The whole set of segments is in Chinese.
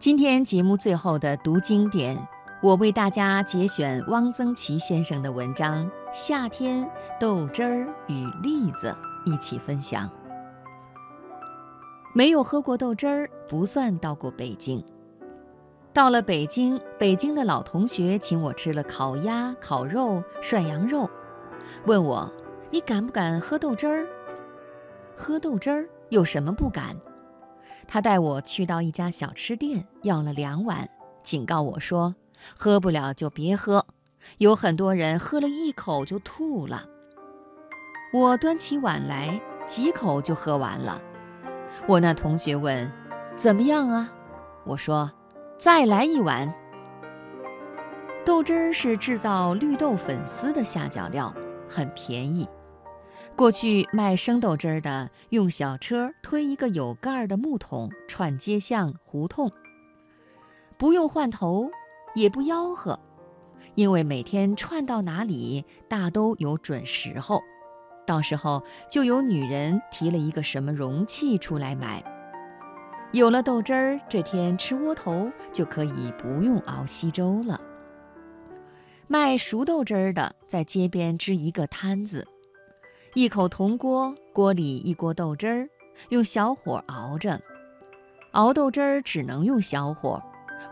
今天节目最后的读经典，我为大家节选汪曾祺先生的文章《夏天豆汁儿与栗子》，一起分享。没有喝过豆汁儿，不算到过北京。到了北京，北京的老同学请我吃了烤鸭、烤肉、涮羊肉，问我：“你敢不敢喝豆汁儿？”喝豆汁儿有什么不敢？他带我去到一家小吃店，要了两碗，警告我说：“喝不了就别喝，有很多人喝了一口就吐了。”我端起碗来，几口就喝完了。我那同学问：“怎么样啊？”我说。再来一碗。豆汁儿是制造绿豆粉丝的下脚料，很便宜。过去卖生豆汁儿的用小车推一个有盖儿的木桶串街巷胡同，不用换头，也不吆喝，因为每天串到哪里大都有准时候，到时候就有女人提了一个什么容器出来买。有了豆汁儿，这天吃窝头就可以不用熬稀粥了。卖熟豆汁儿的在街边支一个摊子，一口铜锅，锅里一锅豆汁儿，用小火熬着。熬豆汁儿只能用小火，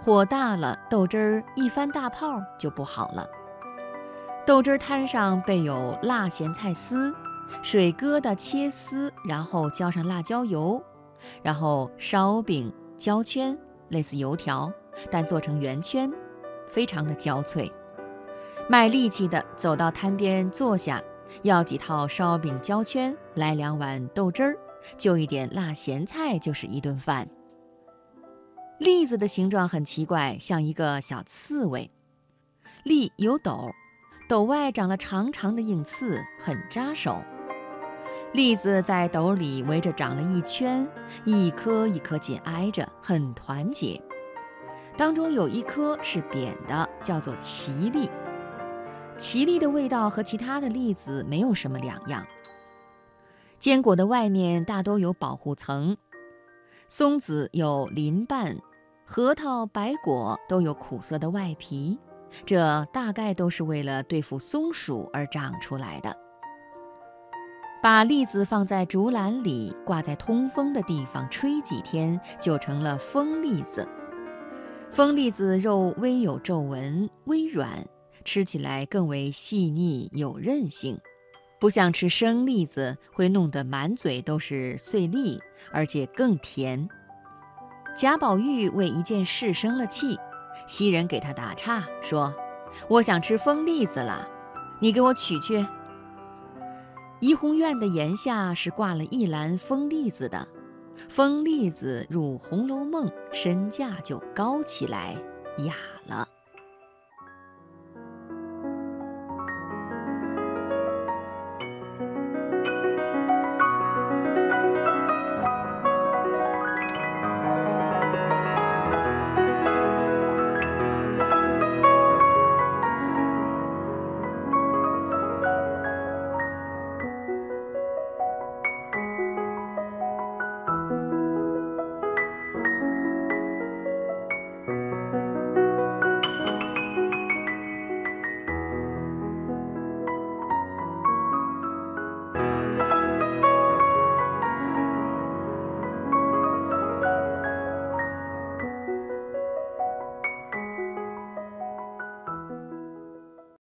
火大了，豆汁儿一翻大泡就不好了。豆汁儿摊上备有辣咸菜丝，水疙瘩切丝，然后浇上辣椒油。然后烧饼、焦圈，类似油条，但做成圆圈，非常的焦脆。卖力气的走到摊边坐下，要几套烧饼、焦圈，来两碗豆汁儿，就一点辣咸菜，就是一顿饭。栗子的形状很奇怪，像一个小刺猬。栗有斗，斗外长了长长的硬刺，很扎手。栗子在斗里围着长了一圈，一颗一颗紧挨着，很团结。当中有一颗是扁的，叫做奇栗。奇栗的味道和其他的栗子没有什么两样。坚果的外面大多有保护层，松子有鳞瓣，核桃、白果都有苦涩的外皮，这大概都是为了对付松鼠而长出来的。把栗子放在竹篮里，挂在通风的地方吹几天，就成了风栗子。风栗子肉微有皱纹，微软，吃起来更为细腻有韧性，不像吃生栗子会弄得满嘴都是碎粒，而且更甜。贾宝玉为一件事生了气，袭人给他打岔说：“我想吃风栗子了，你给我取去。”怡红院的檐下是挂了一篮风栗子的，风栗子入《红楼梦》，身价就高起来，雅。